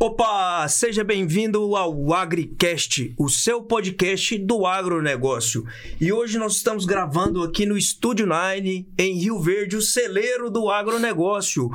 Opa, seja bem-vindo ao AgriCast, o seu podcast do agronegócio. E hoje nós estamos gravando aqui no Estúdio Nine, em Rio Verde, o celeiro do agronegócio.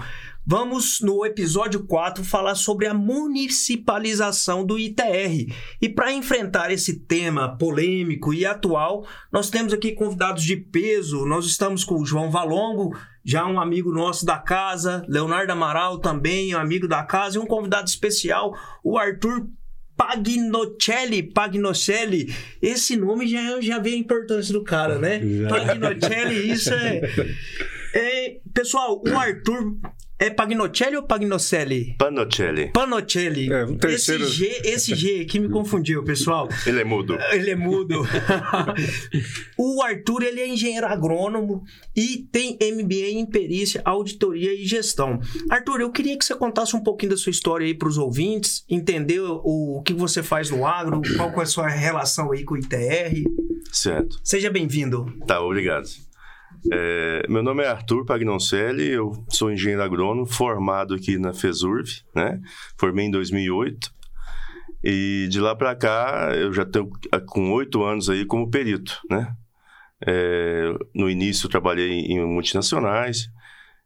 Vamos, no episódio 4, falar sobre a municipalização do ITR. E para enfrentar esse tema polêmico e atual, nós temos aqui convidados de peso. Nós estamos com o João Valongo, já um amigo nosso da casa, Leonardo Amaral também, um amigo da casa, e um convidado especial, o Arthur Pagnocelli, Pagnocelli, esse nome já, já vê a importância do cara, né? Pagnocelli, isso é... é... Pessoal, o Arthur é Pagnocelli ou Pagnocelli? Panocelli. Panocelli. É, um terceiro... Esse G, esse G aqui me confundiu, pessoal. Ele é mudo. Ele é mudo. o Arthur, ele é engenheiro agrônomo e tem MBA em perícia, auditoria e gestão. Arthur, eu queria que você contasse um pouquinho da sua história aí para os ouvintes, entender o, o que você faz no agro, qual é a sua relação aí com o ITR. Certo. Seja bem-vindo. Tá, obrigado. É, meu nome é Arthur Pagnoncelli, eu sou engenheiro agrônomo, formado aqui na FESURV, né? Formei em 2008. E de lá para cá, eu já tenho com oito anos aí como perito, né? É, no início trabalhei em multinacionais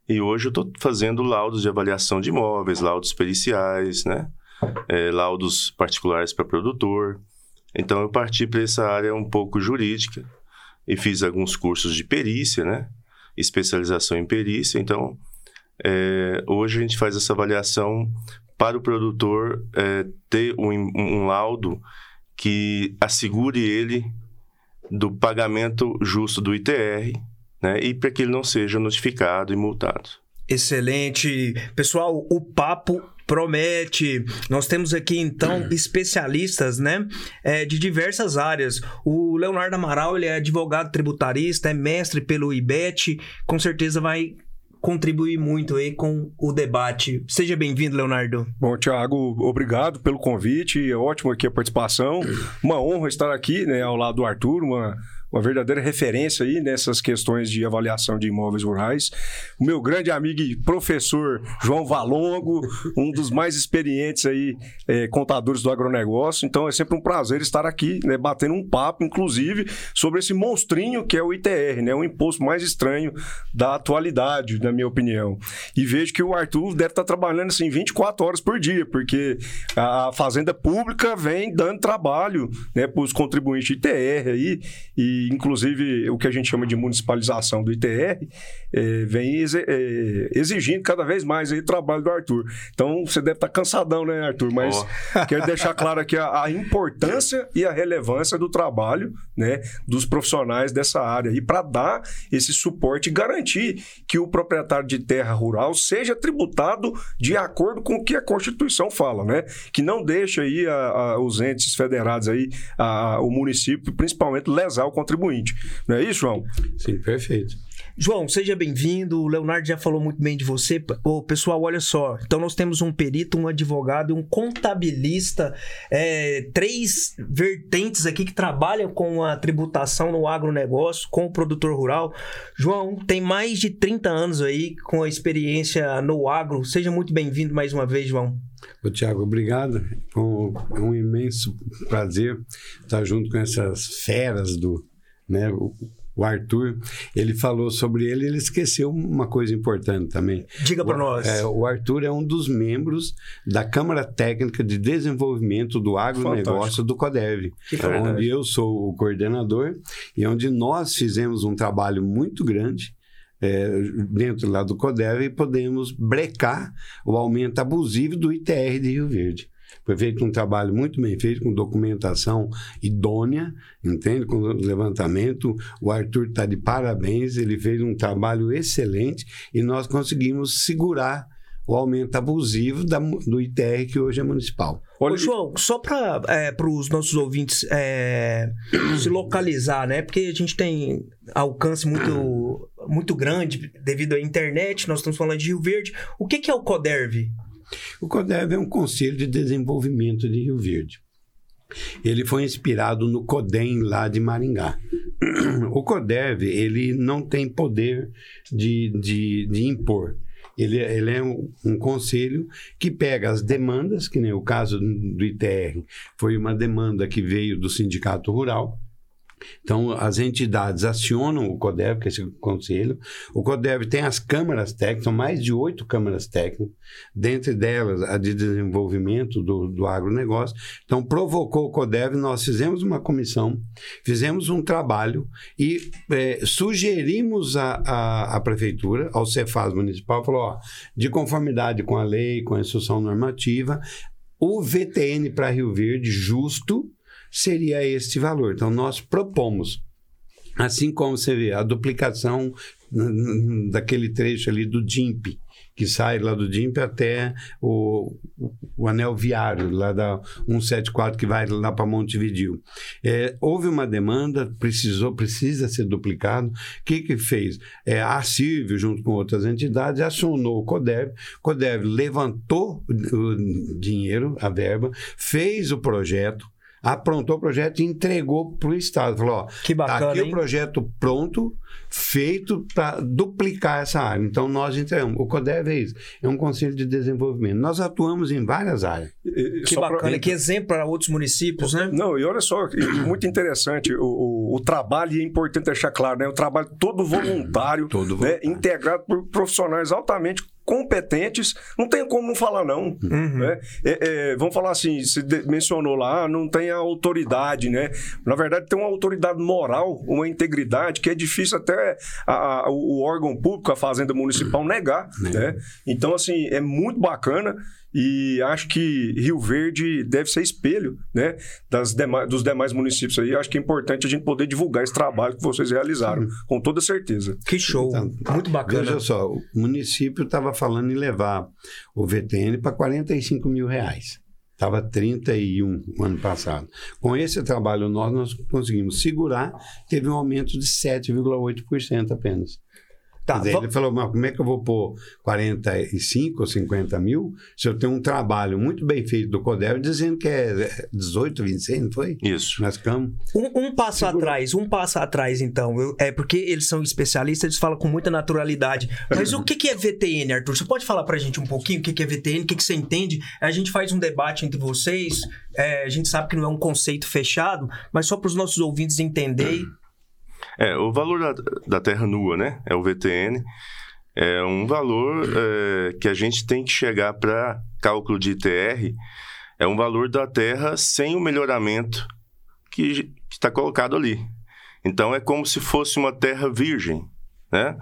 e hoje eu estou fazendo laudos de avaliação de imóveis, laudos periciais, né? É, laudos particulares para produtor. Então eu parti para essa área um pouco jurídica e fiz alguns cursos de perícia, né? Especialização em perícia. Então, é, hoje a gente faz essa avaliação para o produtor é, ter um, um laudo que assegure ele do pagamento justo do ITR, né? E para que ele não seja notificado e multado. Excelente. Pessoal, o papo promete. Nós temos aqui então especialistas, né, é, de diversas áreas. O Leonardo Amaral ele é advogado tributarista, é mestre pelo IBET, com certeza vai contribuir muito aí com o debate. Seja bem-vindo, Leonardo. Bom, Tiago, obrigado pelo convite. É ótimo aqui a participação. Uma honra estar aqui, né, ao lado do Arthur, uma uma verdadeira referência aí nessas questões de avaliação de imóveis rurais. O meu grande amigo e professor João Valongo, um dos mais experientes aí é, contadores do agronegócio. Então é sempre um prazer estar aqui, né, batendo um papo, inclusive, sobre esse monstrinho que é o ITR, né, o imposto mais estranho da atualidade, na minha opinião. E vejo que o Arthur deve estar trabalhando assim 24 horas por dia, porque a fazenda pública vem dando trabalho, né, para os contribuintes de ITR aí e inclusive, o que a gente chama de municipalização do ITR é, vem é, exigindo cada vez mais aí o trabalho do Arthur. Então, você deve estar cansadão, né, Arthur? Mas oh. quero deixar claro aqui a, a, importância e a relevância do trabalho né, dos profissionais dessa área e para dar esse suporte e garantir que o proprietário de terra rural seja tributado de acordo com o que a Constituição fala, né? Que não deixa aí a, a, os entes federados aí, o município, principalmente, lesar o contribuinte. Não é isso, João? Sim, perfeito. João, seja bem-vindo. O Leonardo já falou muito bem de você. Ô, pessoal, olha só. Então, nós temos um perito, um advogado e um contabilista. É, três vertentes aqui que trabalham com a tributação no agronegócio, com o produtor rural. João, tem mais de 30 anos aí com a experiência no agro. Seja muito bem-vindo mais uma vez, João. Ô, Tiago, obrigado. É um imenso prazer estar junto com essas feras do, né? O Arthur, ele falou sobre ele, ele esqueceu uma coisa importante também. Diga para nós. É, o Arthur é um dos membros da Câmara Técnica de Desenvolvimento do Agronegócio Fantástico. do CODEV, onde eu sou o coordenador e onde nós fizemos um trabalho muito grande é, dentro lá do CODEV e podemos brecar o aumento abusivo do ITR de Rio Verde. Foi feito um trabalho muito bem feito, com documentação idônea, entende? Com levantamento. O Arthur está de parabéns, ele fez um trabalho excelente e nós conseguimos segurar o aumento abusivo da, do ITR, que hoje é municipal. Ô, João, só para é, os nossos ouvintes é, se localizar, né? Porque a gente tem alcance muito, muito grande devido à internet, nós estamos falando de Rio Verde. O que, que é o CODERV? O CODEV é um conselho de desenvolvimento de Rio Verde. Ele foi inspirado no CODEM lá de Maringá. O CODEV, ele não tem poder de, de, de impor. Ele, ele é um, um, conselho que pega as demandas, que nem o caso do ITR, foi uma demanda que veio do Sindicato Rural, então, as entidades acionam o CODEV, que é esse conselho. O CODEV tem as câmaras técnicas, são mais de oito câmaras técnicas, dentre delas a de desenvolvimento do, do agronegócio. Então, provocou o CODEV, nós fizemos uma comissão, fizemos um trabalho e é, sugerimos à, prefeitura, ao Cefaz Municipal, falou, ó, de conformidade com a lei, com a instrução normativa, o VTN para Rio Verde justo seria este valor. Então, nós propomos, assim como você vê, a duplicação daquele trecho ali do DIMP, que sai lá do DIMP até o, o anel viário, lá da 174, que vai lá para Montevidil. É, houve uma demanda, precisou, precisa ser duplicado. O que, que fez? É, a Círvio, junto com outras entidades, acionou o CODEV. O CODEV levantou o dinheiro, a verba, fez o projeto, aprontou o projeto e entregou para o Estado. Falou: ó, que bacana, tá aqui hein? o projeto pronto, feito para duplicar essa área. Então, nós entregamos. O CODEV é isso, é um conselho de desenvolvimento. Nós atuamos em várias áreas. Que bacana, pra... que exemplo para outros municípios, né? Não, e olha só, muito interessante o, o, o, trabalho, e é importante deixar claro, né? O trabalho todo voluntário, todo né? voluntário. integrado por profissionais altamente competentes, não tem como não falar não, uhum. né? É, é, vamos falar assim, você mencionou lá, não tem a autoridade, né? Na verdade tem uma autoridade moral, uma integridade que é difícil até a, a, o órgão público, a Fazenda Municipal negar, uhum. né? Então assim, é muito bacana e acho que Rio Verde deve ser espelho né, das demais, dos demais municípios aí. Acho que é importante a gente poder divulgar esse trabalho que vocês realizaram, Sim. com toda certeza. Que show! Então, Muito bacana. Veja só, o município estava falando em levar o VTN para 45 mil reais. Estava 31 no ano passado. Com esse trabalho nós, nós conseguimos segurar, teve um aumento de 7,8% apenas. Tá, dizer, Ele falou, mas como é que eu vou pôr 45 ou 50 mil se eu tenho um trabalho muito bem feito do CODEV dizendo que é 18, 26, não foi? Isso. Nós ficamos... Um, um passo Segura. atrás, um passo atrás, então. Eu, é porque eles são especialistas, eles falam com muita naturalidade. Mas o que, que é VTN, Arthur? Você pode falar pra gente um pouquinho o que, que é VTN, o que, que você entende? A gente faz um debate entre vocês, é, a gente sabe que não é um conceito fechado, mas só para os nossos ouvintes entenderem. É, o valor da, da terra nua, né? É o VTN. É um valor é, que a gente tem que chegar para cálculo de ITR. É um valor da terra sem o melhoramento que está colocado ali. Então, é como se fosse uma terra virgem. Né?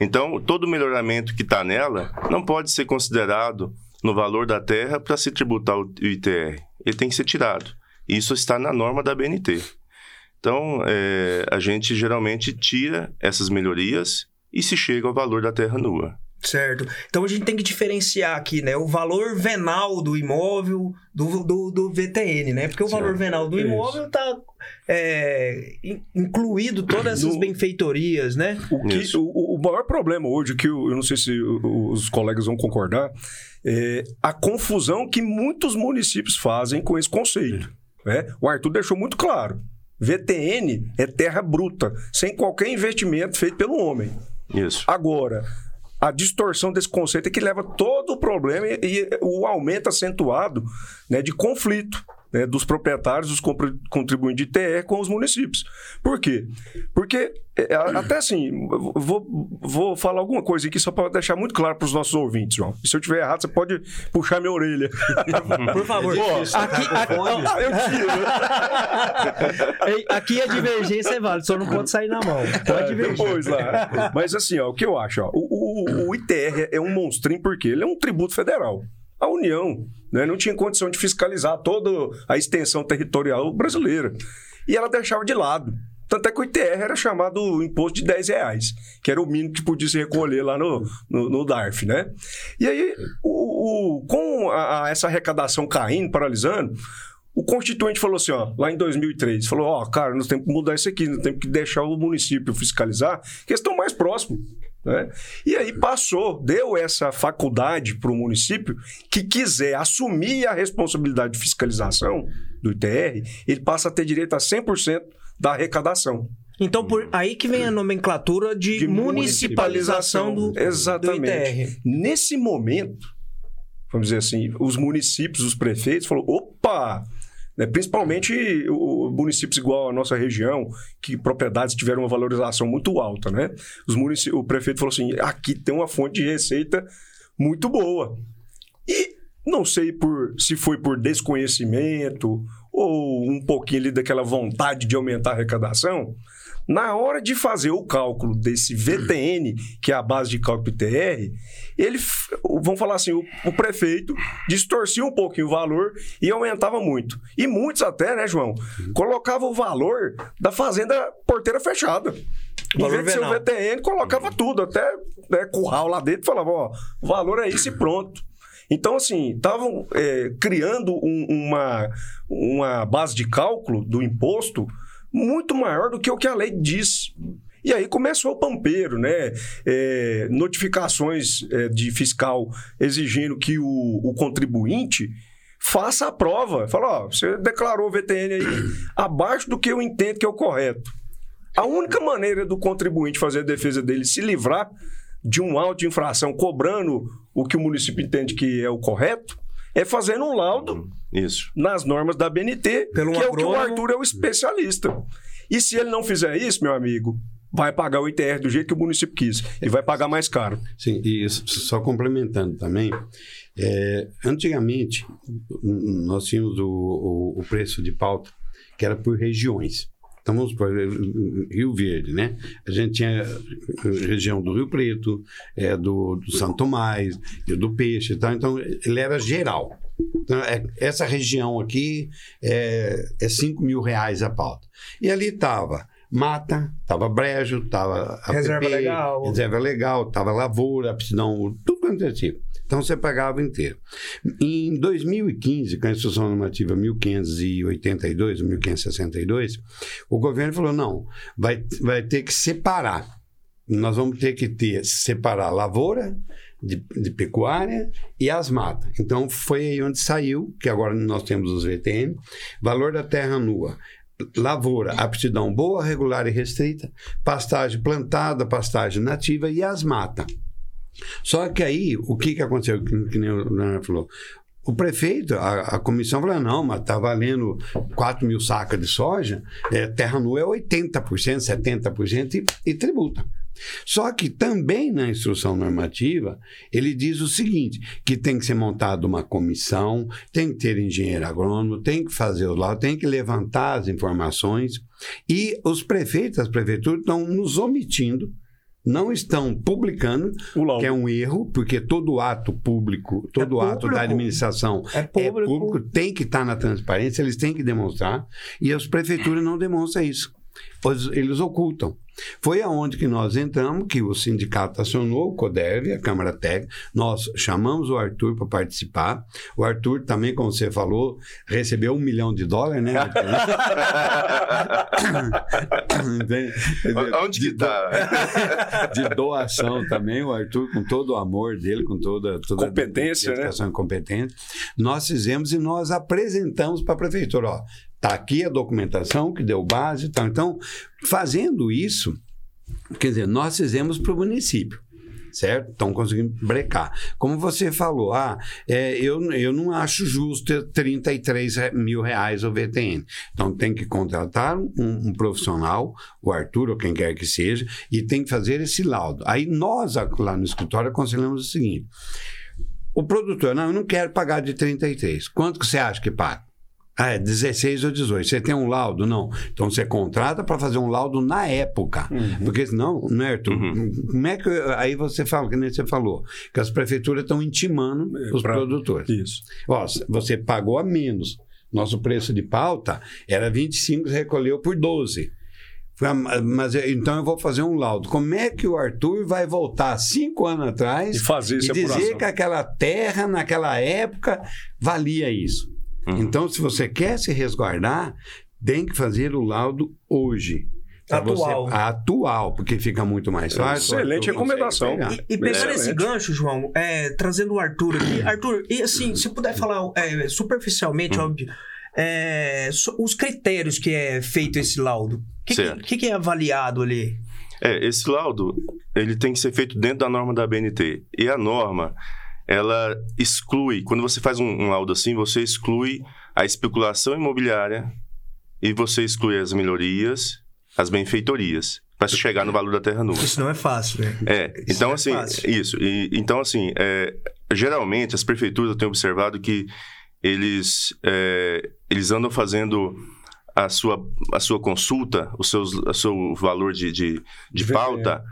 Então, todo melhoramento que está nela não pode ser considerado no valor da terra para se tributar o ITR. Ele tem que ser tirado. Isso está na norma da BNT. Então, é, a gente geralmente tira essas melhorias e se chega ao valor da terra nua. Certo. Então a gente tem que diferenciar aqui, né? O valor venal do imóvel do, do, do VTN, né? Porque o certo. valor venal do imóvel está é, incluído todas essas no... benfeitorias, né? O, que, o, o, maior problema hoje, que eu, eu não sei se os colegas vão concordar, é a confusão que muitos municípios fazem com esse conceito. Né? O Arthur deixou muito claro. VTN é terra bruta, sem qualquer investimento feito pelo homem. Isso. Agora, a distorção desse conceito é que leva todo o problema e, e o aumento acentuado né, de conflito né, dos proprietários, dos contribuintes de TE com os municípios. Por quê? Porque, é, até assim, vou, vou falar alguma coisa aqui só para deixar muito claro para os nossos ouvintes, João. E se eu tiver errado, você pode puxar minha orelha. Por favor. Pô, aqui, aqui, ah, eu tiro. aqui a divergência é válida, só não pode sair na mão. Pode é, divergir. Depois lá. Mas assim, ó, o que eu acho, ó, o, o, o ITR é um monstrinho porque ele é um tributo federal a União né, não tinha condição de fiscalizar toda a extensão territorial brasileira. E ela deixava de lado. Tanto é que o ITR era chamado imposto de 10 reais, que era o mínimo que podia se recolher lá no, no, no DARF, né? E aí, o, o com a, a essa arrecadação caindo, paralisando, o constituinte falou assim, ó, lá em 2003, falou, ó, cara, nós temos que mudar isso aqui, nós temos que deixar o município fiscalizar, que eles estão mais próximos. Né? E aí passou, deu essa faculdade para o município que quiser assumir a responsabilidade de fiscalização do ITR, ele passa a ter direito a 100% da arrecadação. Então, por aí que vem a nomenclatura de, De municipalização do, Exatamente. do ITR. Nesse momento, vamos dizer assim, os municípios, os prefeitos falaram: opa! Né, principalmente o, municípios igual a nossa região, que propriedades tiveram uma valorização muito alta, né? Os o prefeito falou assim: aqui tem uma fonte de receita muito boa. E não sei por se foi por desconhecimento ou um pouquinho ali daquela vontade de aumentar a arrecadação. Na hora de fazer o cálculo desse VTN, que é a base de cálculo ITR, ele, vamos falar assim, o, o prefeito distorcia um pouquinho o valor e aumentava muito. E muitos até, né, João, colocavam o valor da fazenda porteira fechada. Em vez de ser o. VTN, colocava tudo, até né, curral lá dentro, e falava, ó, o valor é esse e pronto. Então, assim, estavam é, criando um- uma, uma base de cálculo do imposto muito maior do que o que a lei diz. E aí começou o pampeiro, né? É, notificações é, de fiscal exigindo que o, o contribuinte faça a prova. Fala, ó, você declarou VTN aí abaixo do que eu entendo que é o correto. A única maneira do contribuinte fazer a defesa dele se livrar de um auto de infração cobrando o que o município entende que é o correto é fazendo um laudo Isso. nas normas da BNT, Pelo que é o que o. Arthur é o especialista. E se ele não fizer isso, meu amigo, vai pagar o ITR do jeito que o município quis e vai pagar mais caro. Sim, e isso, só complementando também, é, antigamente nós tínhamos o, o, o preço de pauta que era por regiões. Então vamos por Rio Verde, né? A gente tinha eh, região do Rio Preto, é, do, do Santo Tomás, do Peixe e tal. Então ele era geral. Então, é- essa região aqui é, é 5 mil reais a pauta. E ali estava mata, estava brejo, estava Reserva legal. reserva legal, estava lavoura, aptidão, tudo quanto é tipo. Então você pagava inteiro. Em 2015, com a instrução normativa 1582, 1562, o governo falou: não, vai, vai ter que separar. Nós vamos ter que ter, separar lavoura de, de pecuária e as matas. Então foi aí onde saiu, que agora nós temos os VTN, valor da terra nua. Lavoura, aptidão boa, regular e restrita, pastagem plantada, pastagem nativa e as matas. Só que aí, o que, que aconteceu? Que, que nem o Leonardo falou. O prefeito, a, a comissão falou: não, mas está valendo 4 mil sacas de soja, é, terra nua é 80%, 70% e, e tributa. Só que também na instrução normativa, ele diz o seguinte: que tem que ser montada uma comissão, tem que ter engenheiro agrônomo, tem que fazer o laudo, tem que levantar as informações, e os prefeitos, as prefeituras estão nos omitindo, não estão publicando, que é um erro, porque todo ato público, todo É ato público. da administração É é público. público, tem que estar na transparência, eles têm que demonstrar, e as prefeituras não demonstram isso. Pois Eles ocultam. Foi aonde que nós entramos, que o sindicato acionou o CODEV, a Câmara Técnica, nós chamamos o Arthur para participar. O Arthur também, como você falou, recebeu um milhão de dólares, né? Onde que tá? de doação também, o Arthur, com todo o amor dele, com toda, toda Competência, a dedicação e competência, nós fizemos e nós apresentamos para a prefeitura. Ó, tá aqui a documentação que deu base. Então, fazendo isso, quer dizer, nós fizemos para o município. Certo? Então conseguimos brecar. Como você falou, ah, é, eu, eu não acho justo ter 33 re- mil reais o VTN. Então tem que contratar um, um profissional, o Arthur ou quem quer que seja, e tem que fazer esse laudo. Aí nós, lá no escritório, aconselhamos o seguinte: o produtor, não, eu não quero pagar de 33. Quanto que você acha que paga? Ah, é 16 ou 18. Você tem um laudo? Não. Então você contrata para fazer um laudo na época. Porque senão, né, Arthur? Como é que. Aí você fala, que nem você falou, que as prefeituras estão intimando os pra- produtores. Isso. Ó, você pagou a menos. Nosso preço de pauta era 25, você recolheu por 12. Foi a- Mas eu- então eu vou fazer um laudo. Como é que o Arthur vai voltar cinco anos atrás E fazer e dizer que aquela terra, naquela época, valia isso? Então, se você quer se resguardar, tem que fazer o laudo hoje. Atual. Você, atual, porque fica muito mais fácil. Excelente recomendação. pegar. E, e pegando esse gancho, João, é, trazendo o Arthur aqui. Arthur, e assim, se puder falar é, superficialmente, óbvio, é, os critérios que é feito esse laudo. O que, que, que, é avaliado ali? É, esse laudo, ele tem que ser feito dentro da norma da BNT. E a norma, ela exclui, quando você faz um, um laudo assim, você exclui a especulação imobiliária e você exclui as melhorias, as benfeitorias para se chegar no valor da terra nua. Isso não é fácil, né? É, isso então é assim, é isso. E, então assim, é, geralmente as prefeituras eu tenho observado que eles é, eles andam fazendo a sua, a sua consulta, o seu, o seu valor de, de, de pauta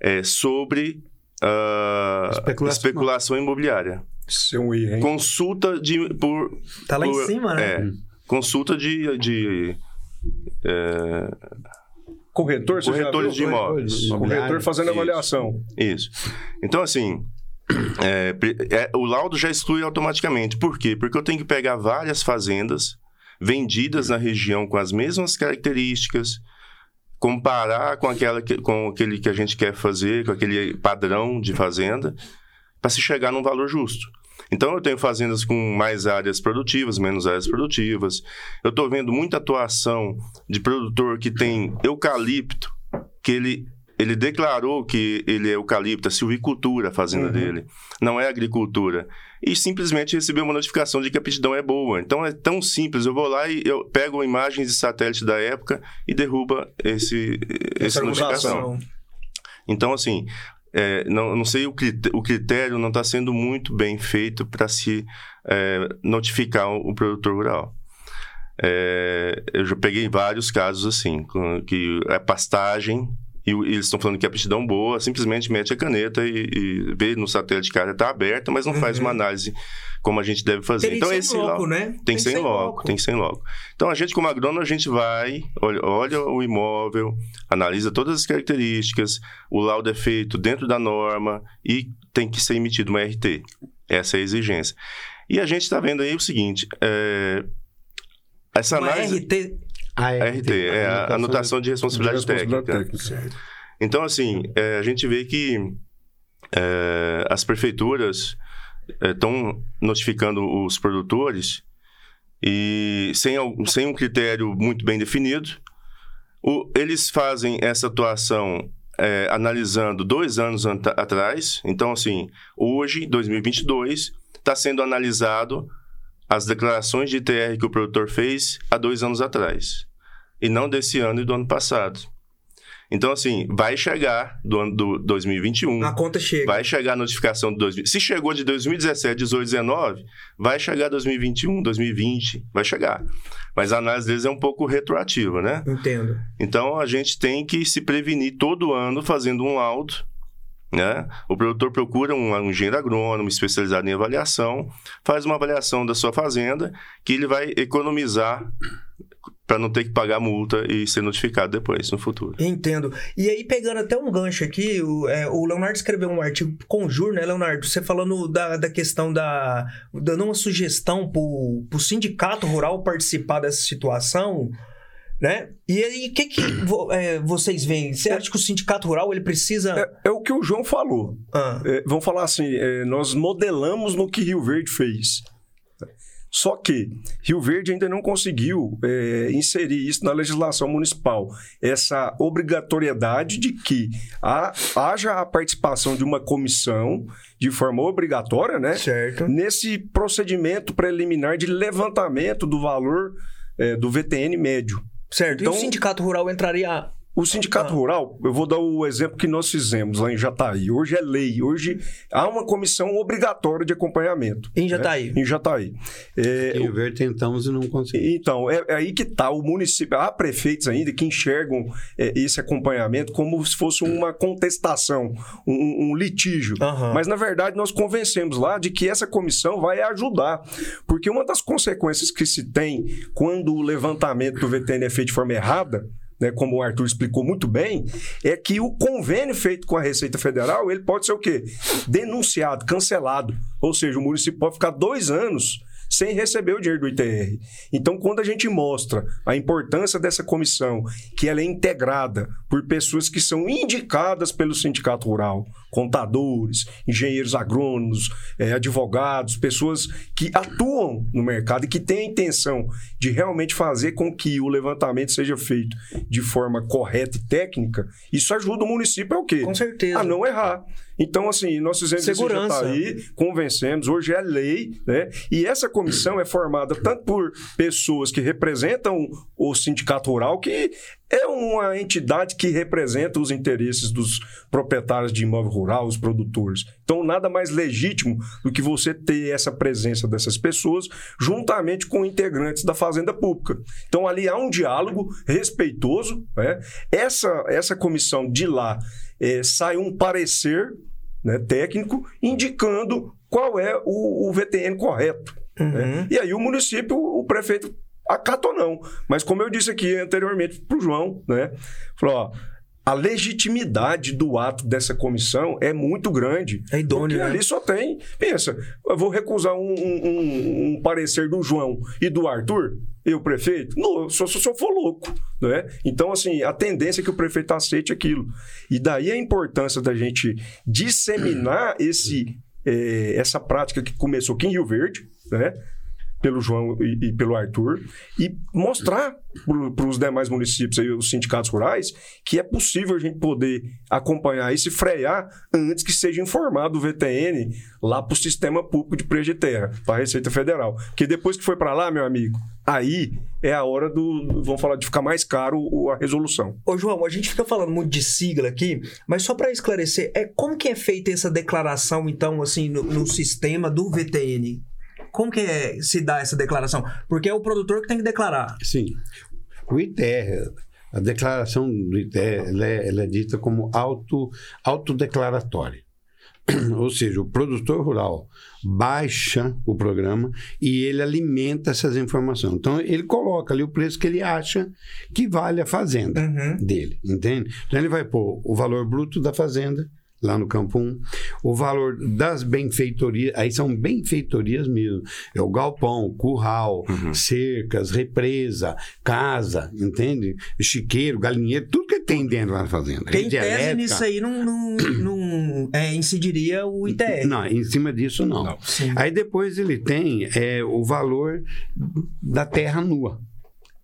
é, sobre uh, especulação, especulação imobiliária. Seu erro, hein? Consulta de por tá lá por, em cima, né? É, consulta de, de é, corretor, corretores de imóveis. Corretor fazendo Isso. avaliação. Isso. Então assim, é, é, o laudo já exclui automaticamente. Por quê? Porque eu tenho que pegar várias fazendas vendidas na região com as mesmas características, comparar com, aquela que, com aquele que a gente quer fazer, com aquele padrão de fazenda, para se chegar num valor justo. Então, eu tenho fazendas com mais áreas produtivas, menos áreas produtivas. Eu estou vendo muita atuação de produtor que tem eucalipto, que ele ele declarou que ele é eucalipto, a silvicultura, a fazenda uhum. dele, não é agricultura. E simplesmente recebeu uma notificação de que a aptidão é boa. Então é tão simples, eu vou lá e eu pego imagens de satélite da época e derruba esse, essa notificação. Então, assim, é, não, não sei, o critério, o critério não está sendo muito bem feito para se é, notificar o, o produtor rural. É, eu já peguei vários casos assim, que a pastagem e, e eles estão falando que a aptidão boa, simplesmente mete a caneta e, e vê no satélite que área está aberta, mas não uhum. faz uma análise como a gente deve fazer. Tem então esse logo, né? Tem, tem sem logo, tem sem logo. Então a gente como agrônomo a gente vai, olha, olha o imóvel, analisa todas as características, o laudo é feito dentro da norma e tem que ser emitido uma RT. Essa é a exigência. E a gente está vendo aí o seguinte, é, essa uma análise... RT a RT, é a anotação de responsabilidade, de responsabilidade técnica. técnica. Então, assim, é, a gente vê que é, as prefeituras estão é, notificando os produtores e sem, sem um critério muito bem definido. O, eles fazem essa atuação é, analisando dois anos atrás. Então, assim, hoje, 2022, está sendo analisado as declarações de ITR que o produtor fez há dois anos atrás, e não desse ano e do ano passado. Então, assim, vai chegar do ano do 2021. A conta chega. Vai chegar a notificação de 2020. Se chegou de 2017, 18, 19, vai chegar 2021, 2020, vai chegar. Mas a análise deles é um pouco retroativa, né? Entendo. Então, a gente tem que se prevenir todo ano fazendo um laudo né? O produtor procura um, um engenheiro agrônomo especializado em avaliação, faz uma avaliação da sua fazenda, que ele vai economizar para não ter que pagar multa e ser notificado depois, no futuro. Entendo. E aí, pegando até um gancho aqui, o, é, o Leonardo escreveu um artigo Conjur, né, Leonardo? Você falando da, da questão da. dando uma sugestão para o sindicato rural participar dessa situação né? E aí, o que, que é, vocês veem? Você acha que o sindicato rural ele precisa. É, é o que o João falou. Ah. É, vamos falar assim: é, nós modelamos no que Rio Verde fez. Só que Rio Verde ainda não conseguiu é, inserir isso na legislação municipal. Essa obrigatoriedade de que há, haja a participação de uma comissão de forma obrigatória, né? Certo. Nesse procedimento preliminar de levantamento do valor é, do VTN médio. Certo. Então, e o sindicato rural entraria o sindicato rural, eu vou dar o exemplo que nós fizemos lá em Jataí. Hoje é lei, hoje há uma comissão obrigatória de acompanhamento. Em né? Jataí? Né? Em Jataí. É, Rio Verde tentamos e não conseguimos. Então, é, é aí que está. O município, há prefeitos ainda que enxergam é, esse acompanhamento como se fosse uma contestação, um, um litígio. Uhum. Mas, na verdade, nós convencemos lá de que essa comissão vai ajudar. Porque uma das consequências que se tem quando o levantamento do VTN é feito de forma errada né, como o Arthur explicou muito bem, é que o convênio feito com a Receita Federal, ele pode ser o quê? Denunciado, cancelado. Ou seja, o município pode ficar dois anos sem receber o dinheiro do ITR. Então, quando a gente mostra a importância dessa comissão, que ela é integrada por pessoas que são indicadas pelo sindicato rural, contadores, engenheiros agrônomos, é, advogados, pessoas que atuam no mercado e que têm a intenção de realmente fazer com que o levantamento seja feito de forma correta e técnica, isso ajuda o município a o quê? Com certeza. A não errar. Então, assim, nós fizemos Segurança. esse aí, convencemos, hoje é lei, né? E essa comissão é formada tanto por pessoas que representam o sindicato rural, que é uma entidade que representa os interesses dos proprietários de imóvel rural, os produtores. Então, nada mais legítimo do que você ter essa presença dessas pessoas juntamente com integrantes da Fazenda Pública. Então, ali há um diálogo respeitoso. Né? Essa, essa comissão de lá é, sai um parecer né, técnico indicando qual é o, o VTN correto. Uhum. Né? E aí o município, o prefeito acata ou não. Mas como eu disse aqui anteriormente para o João, né? Falou, ó, a legitimidade do ato dessa comissão é muito grande. É idôneo, porque né? ali só tem. Pensa, eu vou recusar um, um- um- um parecer do João e do Arthur, eu, prefeito? Não, só se eu for louco. Né? Então, assim, a tendência é que o prefeito aceite aquilo. E daí a importância da gente disseminar esse, eh, essa prática que começou aqui em Rio Verde, né? pelo João e, e pelo Arthur, e mostrar para os demais municípios, aí, os sindicatos rurais, que é possível a gente poder acompanhar isso e frear antes que seja informado o VTN lá para o sistema público de preço de terra, para a Receita Federal. Porque depois que foi para lá, meu amigo, aí é a hora do, vamos falar, de ficar mais caro a resolução. Ô, João, a gente fica falando muito de sigla aqui, mas só para esclarecer, é como que é feita essa declaração, então, assim, no, no sistema do VTN? Como que é, se dá essa declaração? Porque é o produtor que tem que declarar. Sim. O ITR, a declaração do ITR, ela é, ela é dita como auto, autodeclaratória. Ou seja, o produtor rural baixa o programa e ele alimenta essas informações. Então, ele coloca ali o preço que ele acha que vale a fazenda Uhum. dele, entende? Então, ele vai pôr o valor bruto da fazenda, lá no campo 1, o valor das benfeitorias, aí são benfeitorias mesmo, é o galpão, curral, cercas, represa, casa, entende? Chiqueiro, galinheiro, tudo que tem dentro lá na fazenda. Porque em Rede elétrica. nisso aí não, não, não, é, incidiria o ITR. Não, em cima disso não. Não. Aí depois ele tem é, o valor da terra nua.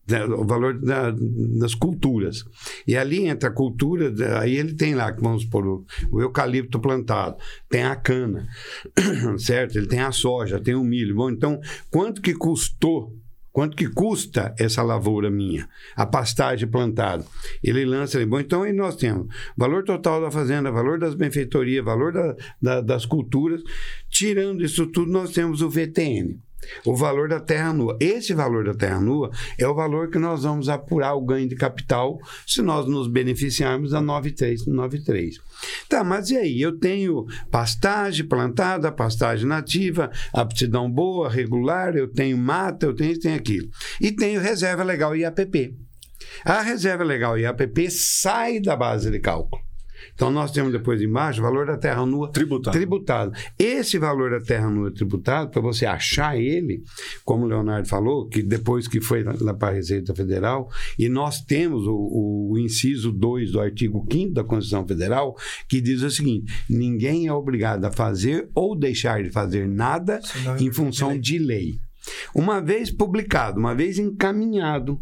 Né, O valor da- das culturas. E ali entra a cultura, aí ele tem lá, vamos supor, o, eucalipto plantado, tem a cana, certo? Ele tem a soja, tem o milho. Bom, então, quanto que custou? Quanto que custa essa lavoura minha? A pastagem plantada. Ele lança ali. Bom, então aí nós temos valor total da fazenda, valor das benfeitorias, valor da- da- das culturas. Tirando isso tudo, nós temos o VTN. O valor da terra nua. Esse valor da terra nua é o valor que nós vamos apurar o ganho de capital se nós nos beneficiarmos da 9393. Tá, mas e aí? Eu tenho pastagem plantada, pastagem nativa, aptidão boa, regular, eu tenho mata, eu tenho isso, tenho aquilo. E tenho reserva legal IAPP. A reserva legal IAPP sai da base de cálculo. Então, nós temos depois embaixo o valor da terra nua Tributado. tributado. Esse valor da terra nua tributado, para você achar ele, como o Leonardo falou, que depois que foi lá para a Receita Federal, e nós temos o, o inciso 2 do artigo 5 da Constituição Federal, que diz o seguinte: ninguém é obrigado a fazer ou deixar de fazer nada Senão- em função de lei. Uma vez publicado, uma vez encaminhado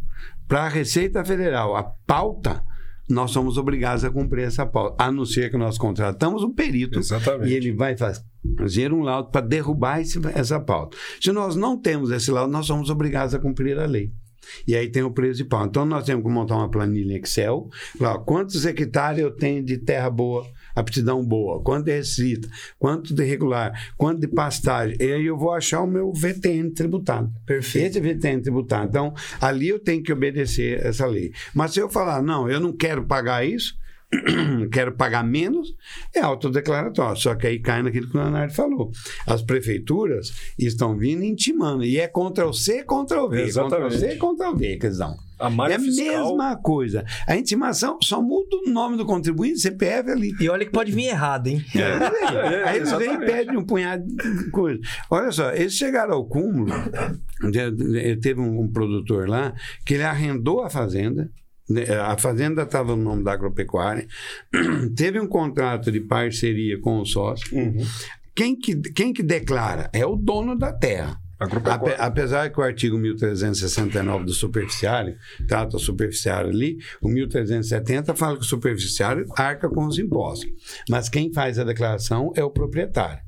para a Receita Federal a pauta, nós somos obrigados a cumprir essa pauta, a não ser que nós contratamos um perito Exatamente. e ele vai faz- fazer um laudo para derrubar esse- essa pauta. Se nós não temos esse laudo, nós somos obrigados a cumprir a lei. E aí tem o preço de pau. Então nós temos que montar uma planilha Excel, lá, quantos hectares eu tenho de terra boa, aptidão boa, quanto de receita, quanto de regular, quanto de pastagem. E aí eu vou achar o meu VTN tributado. Perfeito. Esse VTN tributado. Então, ali eu tenho que obedecer essa lei. Mas se eu falar, não, eu não quero pagar isso, quero pagar menos, é autodeclaratório. Só que aí cai naquilo que o Leonardo falou. As prefeituras estão vindo intimando. E é Ctrl C, Ctrl V. Exatamente. Ctrl C, Ctrl V que eles dão. A malha é a mesma coisa. A intimação só muda o nome do contribuinte, CPF ali. E olha que pode vir errado, hein? É. É, Aí eles vêm e pedem um punhado de coisa. Olha só, eles chegaram ao cúmulo. Teve um, produtor lá que ele arrendou a fazenda. A fazenda estava no nome da agropecuária, teve um contrato de parceria com o sócio. Uhum. Quem, que, quem que declara? É o dono da terra. Ape, apesar que o artigo 1369 do superficiário trata o superficiário ali, o 1370 fala que o superficiário arca com os impostos. Mas quem faz a declaração é o proprietário.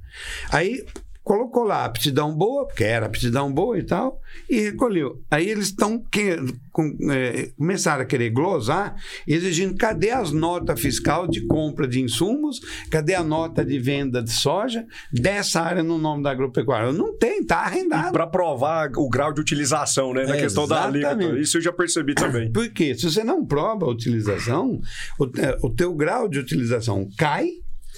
Aí colocou lá aptidão boa, porque era aptidão boa e tal, e recolheu. Aí eles estão que, com, é, começaram a querer glosar, exigindo cadê as notas fiscal de compra de insumos, cadê a nota de venda de soja dessa área no nome da agropecuária? Não tem, está arrendado. Para provar o grau de utilização, né, na é, questão exatamente. da alíquota. Isso eu já percebi também. Por quê? Se você não prova a utilização, o, é, o teu grau de utilização cai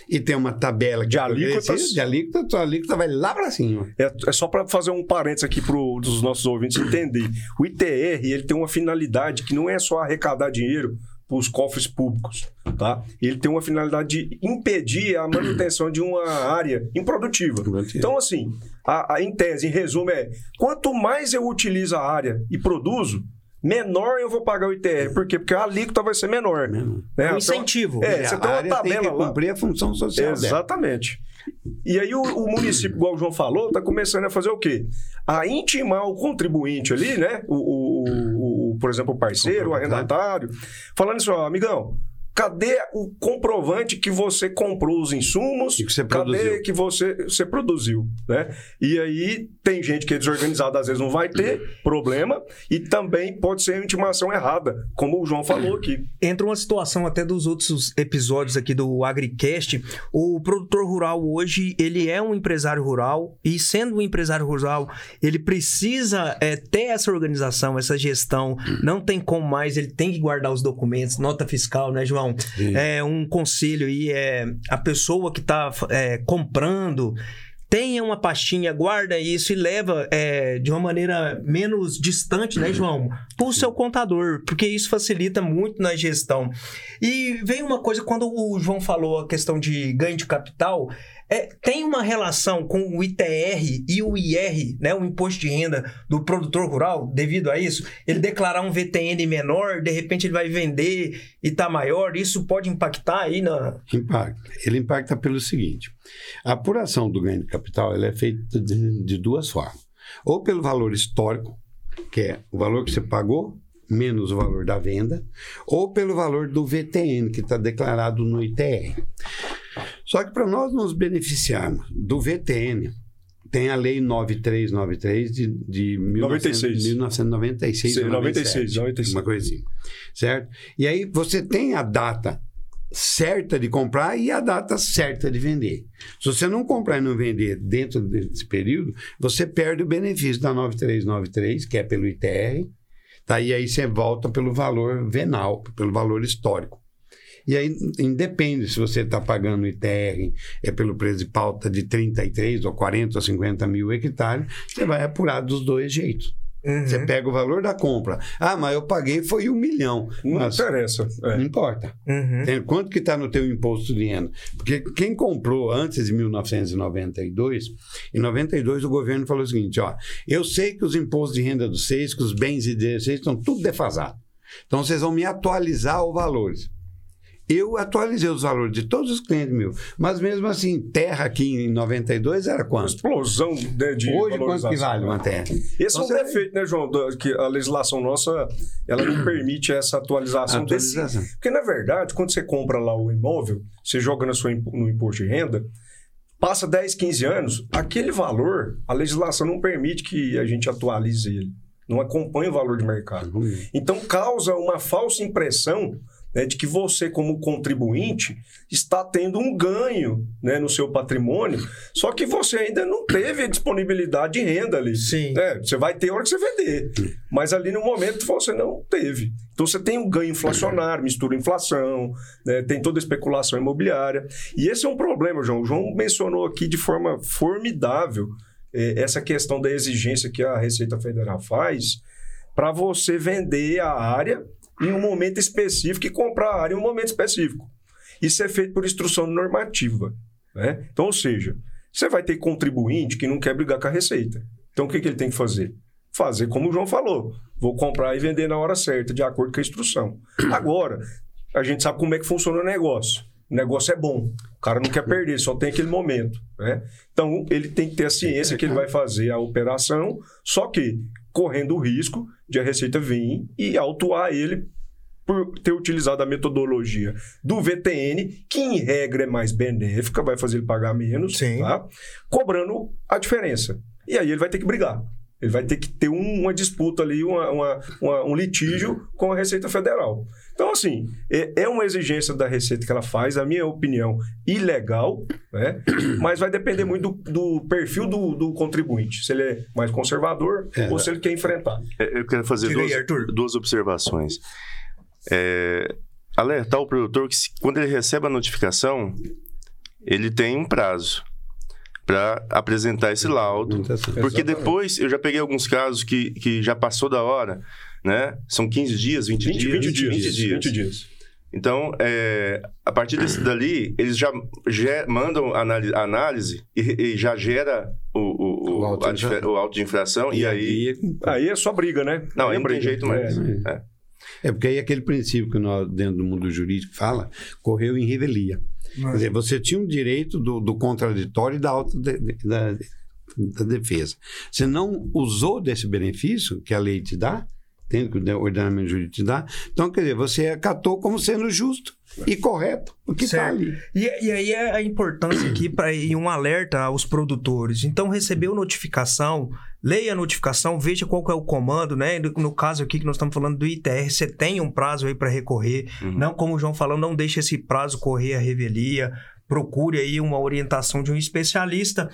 e tem uma tabela de alíquotas. De alíquota, a alíquota vai lá para cima. É, é só para fazer um parênteses aqui para os nossos ouvintes entender. O ITR ele tem uma finalidade que não é só arrecadar dinheiro para os cofres públicos, tá? Ele tem uma finalidade de impedir a manutenção de uma área improdutiva. Então, assim, a, a, em tese, em resumo, é quanto mais eu utilizo a área e produzo, menor eu vou pagar o ITR. Por quê? Porque a alíquota vai ser menor. Né? É um incentivo. É, você tem uma tabela tem que cumprir a função social Exatamente. Dela. E aí o, o, município, igual o João falou, está começando a fazer o quê? A intimar o contribuinte ali, né? O, o, o, o por exemplo, o parceiro, o arrendatário, falando assim, ó, amigão, Cadê o comprovante que você comprou os insumos? E que você cadê produziu. que você, você produziu? Né? E aí tem gente que é desorganizada, às vezes não vai ter problema, e também pode ser intimação errada, como o João falou aqui. Entra uma situação até dos outros episódios aqui do AgriCast. O produtor rural hoje, ele é um empresário rural, e sendo um empresário rural, ele precisa é, ter essa organização, essa gestão. Não tem como mais, ele tem que guardar os documentos, nota fiscal, né, João? É, um conselho aí é a pessoa que está é, comprando tenha uma pastinha, guarda isso e leva é, de uma maneira menos distante, né, João? Para o seu contador, porque isso facilita muito na gestão. E vem uma coisa, quando o João falou a questão de ganho de capital, é, tem uma relação com o ITR e o IR, né, o imposto de renda do produtor rural, devido a isso? Ele declarar um VTN menor, de repente ele vai vender e tá maior, isso pode impactar aí na. Impacta. Ele impacta pelo seguinte: a apuração do ganho de capital ela é feita de, de duas formas. Ou pelo valor histórico, que é o valor que você pagou menos o valor da venda, ou pelo valor do VTN, que está declarado no ITR. Só que para nós nos beneficiarmos do VTN, tem a lei 9393 de, de 96. 1996. Sim, 96, 96. Uma coisinha. Certo? E aí você tem a data certa de comprar e a data certa de vender. Se você não comprar e não vender dentro desse período, você perde o benefício da 9393, que é pelo ITR, tá? e aí você volta pelo valor venal, pelo valor histórico. E aí independe se você está pagando ITR é pelo preço de pauta de 33 ou 40 ou 50 mil hectares, você vai apurar dos dois jeitos. Uhum. Você pega o valor da compra. Ah, mas eu paguei foi um milhão. Não mas interessa. É. Não importa. Uhum. Quanto que está no teu imposto de renda? Porque quem comprou antes de 1992, em 92 o governo falou o seguinte, ó, eu sei que os impostos de renda dos seis, que os bens e de vocês estão tudo defasados. Então vocês vão me atualizar os valores. Eu atualizei os valores de todos os clientes meus. Mas mesmo assim, terra aqui em 92 era quanto? Explosão de, de Hoje, quanto que vale uma terra? Esse é um defeito, né, João? Que a legislação nossa, ela não permite essa atualização, atualização. desse... Porque, na verdade, quando você compra lá o imóvel, você joga na sua, no imposto de renda, passa 10, 15 anos, aquele valor, a legislação não permite que a gente atualize ele. Não acompanha o valor de mercado. Uhum. Então, causa uma falsa impressão né, de que você, como contribuinte, está tendo um ganho né, no seu patrimônio, só que você ainda não teve a disponibilidade de renda ali. Sim. Né? Você vai ter hora que você vender, mas ali no momento você não teve. Então você tem um ganho inflacionário, mistura inflação, né, tem toda a especulação imobiliária. E esse é um problema, João. O João mencionou aqui de forma formidável eh, essa questão da exigência que a Receita Federal faz para você vender a área em um momento específico e comprar a área em um momento específico. Isso é feito por instrução normativa. Né? Então, ou seja, você vai ter contribuinte que não quer brigar com a receita. Então, o que, que ele tem que fazer? Fazer como o João falou. Vou comprar e vender na hora certa, de acordo com a instrução. Agora, a gente sabe como é que funciona o negócio. O negócio é bom. O cara não quer perder, só tem aquele momento. Né? Então, ele tem que ter a ciência que ele vai fazer a operação, só que correndo o risco de a Receita vir e autuar ele por ter utilizado a metodologia do VTN, que em regra é mais benéfica, vai fazer ele pagar menos, tá? cobrando a diferença. E aí ele vai ter que brigar. Ele vai ter que ter um, uma disputa ali, uma, uma, uma, um litígio com a Receita Federal. Então, assim, é, é, uma exigência da Receita que ela faz, a minha opinião, ilegal, né? mas vai depender muito do, do perfil do, do, contribuinte. Se ele é mais conservador é. ou se ele quer enfrentar. É, eu quero fazer duas, duas observações. É, alertar o produtor que, quando ele recebe a notificação, ele tem um prazo para apresentar esse laudo. Porque depois, eu já peguei alguns casos que, que já passou da hora, né? São 15 dias, 20, 20 dias? 20 dias. 20 dias. 20 dias. Então, é, a partir desse dali, eles já, já mandam análise, análise e, e, já gera o, o, o, auto, a, o auto de infração e, e aí... Aí é só briga, né? Não, aí não tem jeito mais. É, é. é, porque aí aquele princípio que nós, dentro do mundo jurídico, fala, correu em revelia. Quer dizer, você tinha o um direito do, do, contraditório e da auto de, de, da, da defesa. Você não usou desse benefício que a lei te dá, tem que o ordenamento jurídico te dá. Então, quer dizer, você acatou como sendo justo e correto o que está ali. E, e, aí é a importância aqui para ir um alerta aos produtores. Então, recebeu notificação, leia a notificação, veja qual é o comando, né? No caso aqui que nós estamos falando do ITR, você tem um prazo aí para recorrer. Uhum. Não, como o João falou, não deixe esse prazo correr a revelia procure aí uma orientação de um especialista.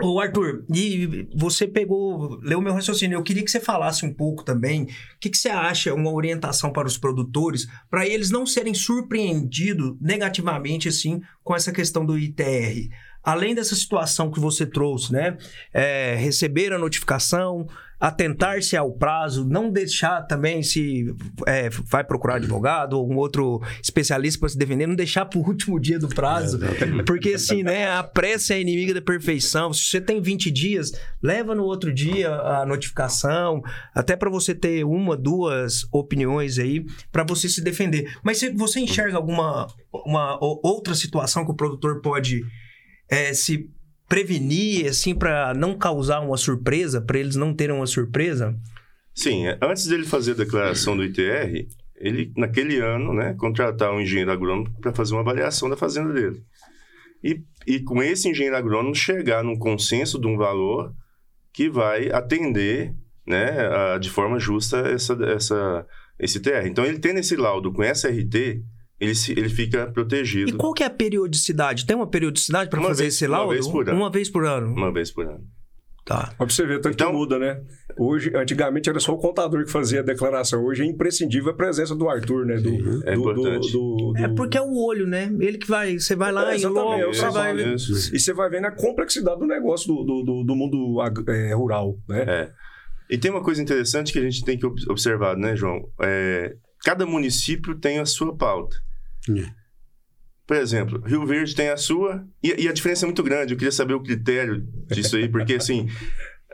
Ô Arthur, e você pegou, leu meu raciocínio. Eu queria que você falasse um pouco também. O que, que você acha uma orientação para os produtores, para eles não serem surpreendidos negativamente assim com essa questão do ITR? Além dessa situação que você trouxe, né? É, receber a notificação, atentar-se ao prazo, não deixar também se é, vai procurar advogado ou um outro especialista para se defender, não deixar para o último dia do prazo, é, porque assim, né, a pressa é inimiga da perfeição. Se você tem 20 dias, leva no outro dia a notificação, até para você ter uma, duas opiniões aí para você se defender. Mas você enxerga alguma uma outra situação que o produtor pode é, se prevenir, assim, para não causar uma surpresa, para eles não terem uma surpresa? Sim, é, antes dele fazer a declaração do ITR, ele, naquele ano, né, contratar um engenheiro agrônomo para fazer uma avaliação da fazenda dele. E, e com esse engenheiro agrônomo chegar num consenso de um valor que vai atender né, a, de forma justa essa, essa, esse TR. Então, ele tendo esse laudo com SRT, ele, se, ele fica protegido. E qual que é a periodicidade? Tem uma periodicidade para fazer vez, esse laudo? Uma vez por ano. Uma vez por ano. Uma vez por ano. Tá. Pra você ver, tanto então, que muda, né? Hoje, antigamente era só o contador que fazia a declaração. Hoje é imprescindível a presença do Arthur, né? Do, do, é importante. Do, do, é porque é o olho, né? Ele que vai. Você vai lá é, e logo você vai. E você vai vendo a complexidade do negócio do, do, do mundo é, rural, né? É. E tem uma coisa interessante que a gente tem que observar, né, João? É, cada município tem a sua pauta. Por exemplo, Rio Verde tem a sua, e, e, a diferença é muito grande. Eu queria saber o critério disso aí, porque assim,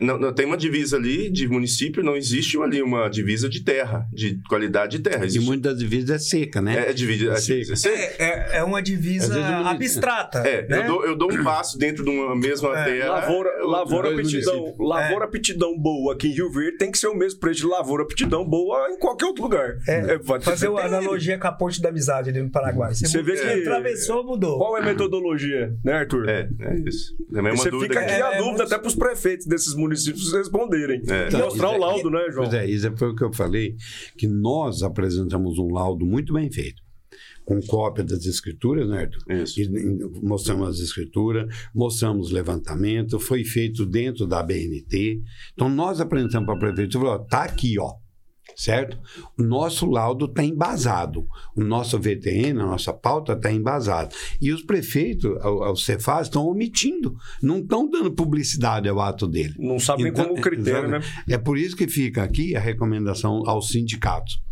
não, não, tem uma divisa ali de município, não existe ali uma divisa de terra, de qualidade de terra. Existe... E muitas divisas é seca, né? É, é, divisa, é, seca. É, é, é, uma divisa abstrata. É, né? eu, dou, eu dou um passo dentro de uma mesma é. terra. Lavoura, lavoura aptidão, lavoura aptidão boa aqui em Rio Verde tem que ser o mesmo preço de lavoura aptidão boa em qualquer outro lugar. É, fazer uma analogia com a ponte da amizade ali no Paraguai. Você, você vê que atravessou, mudou. Qual é a metodologia, né, Arthur? É, é isso. É uma você fica aqui a dúvida até para os prefeitos desses municípios municípios responderem. É. Então, Mostrar o laudo, né, João? Pois é, isso foi o que eu falei, que nós apresentamos um laudo muito bem feito com cópia das escrituras, né, Arthur? Isso. E, mostramos as escrituras, mostramos levantamento, foi feito dentro da BNT. Então, nós apresentamos para a prefeitura e falou, tá aqui, ó. Certo? O nosso laudo está embasado, o nosso VTN, a nossa pauta está embasada. E os prefeitos, os Cefaz, estão omitindo, não estão dando publicidade ao ato dele. Não sabem então, como critério, né? É por isso que fica aqui a recomendação aos sindicatos.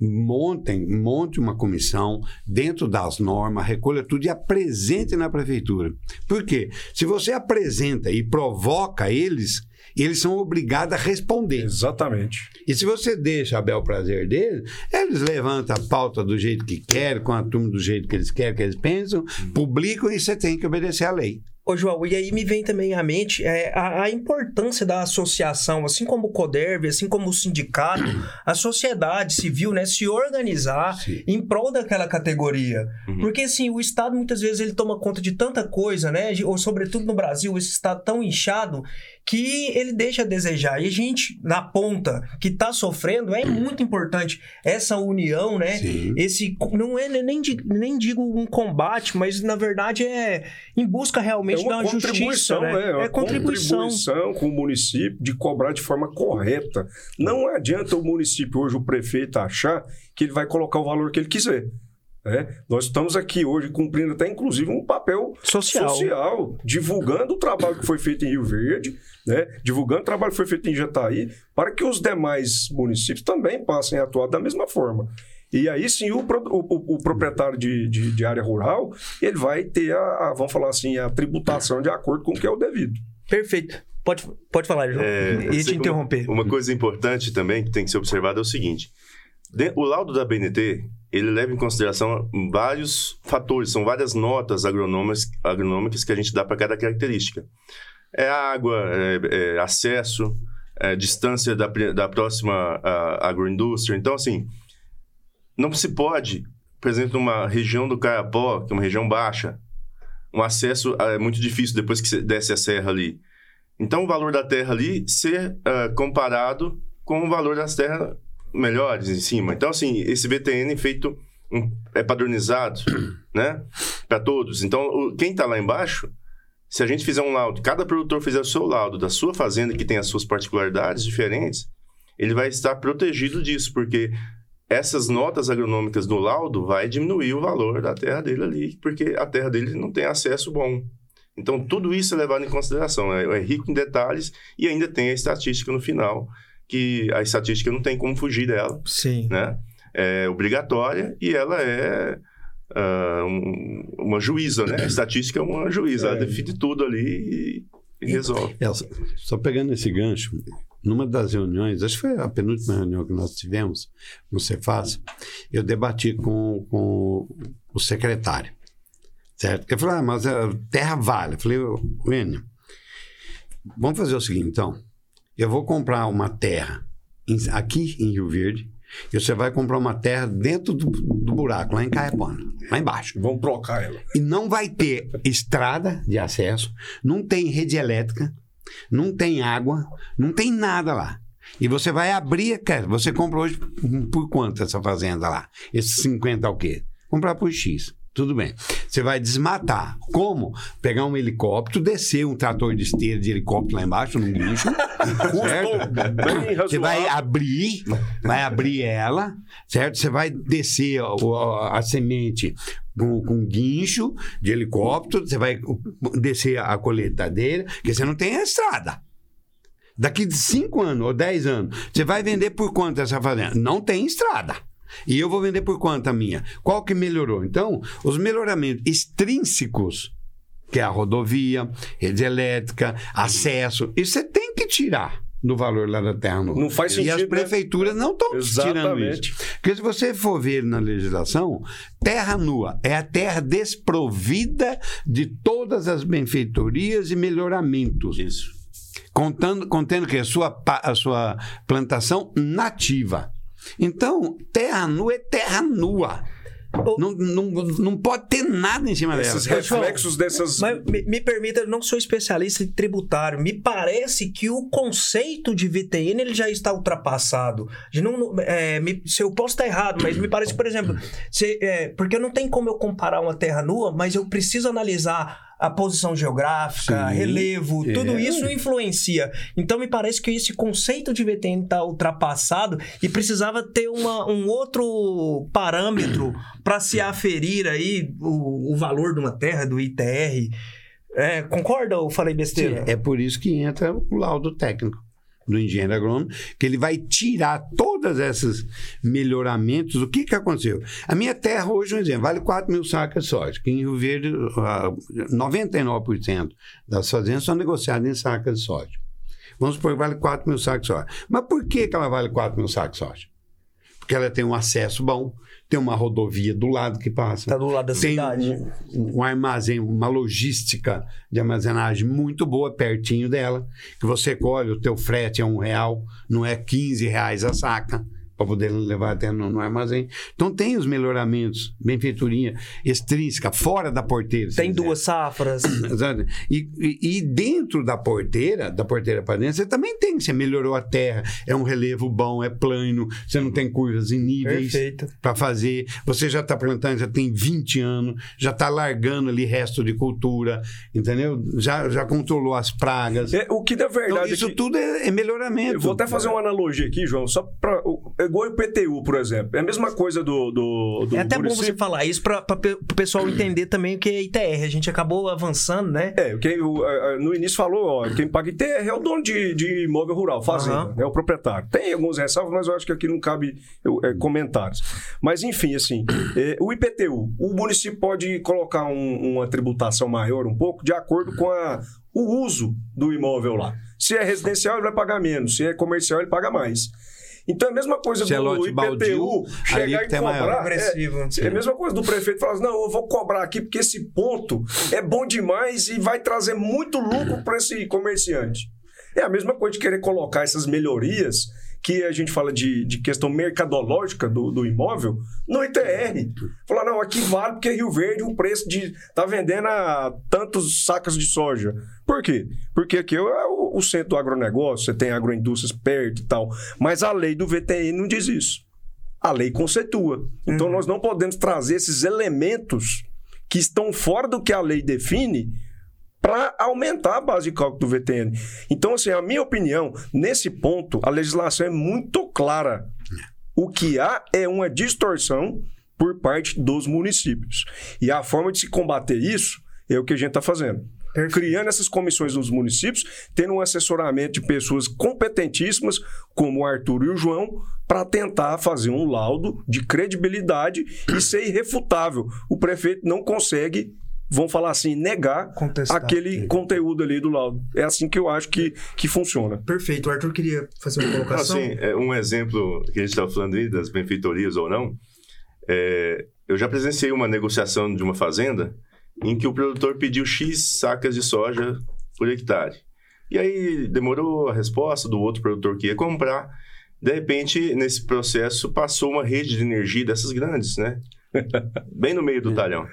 Montem, monte uma comissão dentro das normas, recolha tudo e apresente na prefeitura. Por quê? Se você apresenta e provoca eles, eles são obrigados a responder. Exatamente. E se você deixa a bel prazer deles, eles levantam a pauta do jeito que querem, com a turma do jeito que eles querem, que eles pensam, publicam e você tem que obedecer à lei. Ô, João, e aí me vem também à mente é, a, a, importância da associação, assim como o CODERV, assim como o sindicato, a sociedade civil, né, se organizar Sim. em prol daquela categoria. Uhum. Porque, assim, o Estado muitas vezes ele toma conta de tanta coisa, né, ou sobretudo no Brasil, esse Estado tão inchado, que ele deixa a desejar. E a gente, na ponta, que está sofrendo, é muito importante essa união, né? Sim. Esse não é nem, nem digo um combate, mas na verdade é em busca realmente é uma justiça, né? né? É, é contribuição. contribuição com o município de cobrar de forma correta. Não adianta o município hoje o prefeito achar que ele vai colocar o valor que ele quiser. É, nós estamos aqui hoje cumprindo até inclusive um papel social. social. divulgando o trabalho que foi feito em Rio Verde, né, divulgando o trabalho que foi feito em Jataí, para que os demais municípios também passem a atuar da mesma forma. E aí sim o, o, o proprietário de, de, de, área rural ele vai ter a, a, vamos falar assim, a tributação de acordo com o que é o devido. Perfeito. Pode, pode falar, João. É, e te interromper. Uma, uma coisa importante também que tem que ser observada é o seguinte: o laudo da BNT ele leva em consideração vários fatores, são várias notas agronômicas, agronômicas que a gente dá para cada característica. É água, é, é acesso, é distância da, da próxima agroindústria. Então, assim, não se pode, por exemplo, numa região do Carapó, que é uma região baixa, um acesso é muito difícil depois que você desce a serra ali. Então, o valor da terra ali ser uh, comparado com o valor das terras melhores em cima. Então, assim, esse VTN feito um, é padronizado, né? Para todos. Então, o, quem está lá embaixo, se a gente fizer um laudo, cada produtor fizer o seu laudo da sua fazenda, que tem as suas particularidades diferentes, ele vai estar protegido disso, porque essas notas agronômicas do laudo vai diminuir o valor da terra dele ali, porque a terra dele não tem acesso bom. Então, tudo isso é levado em consideração. É, é rico em detalhes e ainda tem a estatística no final, que a estatística não tem como fugir dela. Sim. Né? É obrigatória e ela é uh, um, uma juíza, né? A estatística é uma juíza, é. ela define tudo ali e, e resolve. É, só pegando esse gancho, numa das reuniões, acho que foi a penúltima reunião que nós tivemos no Cefaz, eu debati com, com o secretário, certo? Ele falou, ah, mas a terra vale. Eu falei, Wênio, vamos fazer o seguinte, então eu vou comprar uma terra em, aqui em Rio Verde, e você vai comprar uma terra dentro do, do buraco, lá em Caepana, lá embaixo. Vamos trocar ela. E não vai ter estrada de acesso, não tem rede elétrica, não tem água, não tem nada lá. E você vai abrir, você compra hoje por quanto essa fazenda lá? Esses 50 o quê? Comprar por X. Tudo bem. Você vai desmatar. Como? Pegar um helicóptero, descer um trator de esteira de helicóptero lá embaixo, num guincho. certo? Você vai abrir, vai abrir ela, certo? Você vai descer a, a, a semente com, com guincho de helicóptero, você vai descer a coletadeira, porque você não tem a estrada. Daqui de 5 anos ou 10 anos, você vai vender por quanto essa fazenda? Não tem estrada. E eu vou vender por quanto a minha? Qual que melhorou? Então, os melhoramentos extrínsecos, que é a rodovia, rede elétrica, acesso, isso você tem que tirar do valor lá da terra nova. Não faz sentido. E as né? prefeituras né? não estão tirando isso. Porque se você for ver na legislação, terra nua é a terra desprovida de todas as benfeitorias e melhoramentos. Isso. Contando, contendo que a sua, a sua plantação nativa. Então, terra nua é terra nua. Não, não, não pode ter nada em cima Esses dela. reflexos dessas. Mas me, me, permita, eu não sou especialista em tributário. Me parece que o conceito de VTN ele já está ultrapassado. De não, é, me, se eu posso estar errado, mas me parece, por exemplo, se, é, porque não tem como eu comparar uma terra nua, mas eu preciso analisar a posição geográfica, Sim, relevo, é. tudo isso influencia. Então me parece que esse conceito de VTN está ultrapassado e precisava ter uma, um outro parâmetro para se aferir aí o, o valor de uma terra, do ITR. É, concorda ou falei besteira? Sim, é por isso que entra o laudo técnico do engenheiro agrônomo, que ele vai tirar todos esses melhoramentos. O que, que aconteceu? A minha terra hoje, um exemplo, vale 4 mil sacas de soja, que em Rio Verde, 99% das fazendas são negociadas em sacas de soja. Vamos supor que vale 4 mil sacos de soja. Mas por que, que ela vale 4 mil sacos de soja? Porque ela tem um acesso bom, tem uma rodovia do lado que passa. Está do lado da tem cidade. Um, um, armazém, uma logística de armazenagem muito boa pertinho dela, que você colhe, o teu frete é um real, não é 15 reais a saca para poder levar até no, no, armazém. Então tem os melhoramentos, benfeitoria extrínseca, fora da porteira. Tem duas safras. E, e, e, dentro da porteira, da porteira para dentro, você também tem. Você melhorou a terra, é um relevo bom, é plano, você não tem curvas em níveis para fazer. Você já está plantando, já tem 20 anos, já está largando ali resto de cultura, entendeu? Já, já controlou as pragas. É, o que na verdade. Então, isso tudo é, é melhoramento. Eu vou até fazer uma analogia aqui, João, só para igual o IPTU, por exemplo. É a mesma coisa do. do, do é até município. bom você falar isso para o pessoal entender também o que é ITR. A gente acabou avançando, né? É, quem, no início falou, ó, quem paga ITR é o dono de, de imóvel rural, fazenda, uhum. é o proprietário. Tem alguns ressalvas, mas eu acho que aqui não cabe é, comentários. Mas, enfim, assim, é, o IPTU, o município pode colocar um, uma tributação maior um pouco de acordo com a, o uso do imóvel lá. Se é residencial, ele vai pagar menos. Se é comercial, ele paga mais. Então é a mesma coisa é do IPTU baldio, chegar e cobrar. É, é, a mesma coisa do prefeito falar assim, não, eu vou cobrar aqui porque esse ponto é bom demais e vai trazer muito lucro para esse comerciante. É a mesma coisa de querer colocar essas melhorias que a gente fala de, de questão mercadológica do, do imóvel no ITR. Falar, não, aqui vale porque Rio Verde o preço de tá vendendo a tantos sacas de soja. Por quê? Porque aqui é o, o centro do agronegócio, você tem agroindústrias perto e tal. Mas a lei do VTN não diz isso. A lei conceitua. Então uhum. nós não podemos trazer esses elementos que estão fora do que a lei define para aumentar a base de cálculo do VTN. Então, assim, a minha opinião, nesse ponto, a legislação é muito clara. O que há é uma distorção por parte dos municípios. E a forma de se combater isso é o que a gente está fazendo. Criando essas comissões nos municípios, tendo um assessoramento de pessoas competentíssimas, como o Arthur e o João, para tentar fazer um laudo de credibilidade e ser irrefutável. O prefeito não consegue vão falar assim, negar Contestar. aquele conteúdo ali do laudo. É assim que eu acho que, que funciona. Perfeito. O Arthur queria fazer uma colocação. Assim, é um exemplo que a gente estava falando aí, das benfeitorias ou não, é, eu já presenciei uma negociação de uma fazenda em que o produtor pediu X sacas de soja por hectare. E aí demorou a resposta do outro produtor que ia comprar. De repente, nesse processo, passou uma rede de energia dessas grandes, né? Bem no meio do talhão.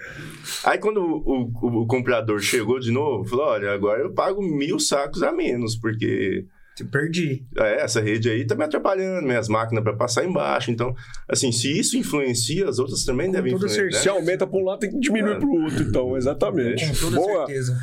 Aí quando o, o, o, comprador chegou de novo, falou: olha, agora eu pago mil sacos a menos, porque. Te perdi. É, essa rede aí tá me atrapalhando, minhas máquinas para passar embaixo. Então, assim, se isso influencia, as outras também Com devem influenciar. Né? Se aumenta para um lado, tem que diminuir é. para o outro, então, exatamente. Com toda Boa. certeza.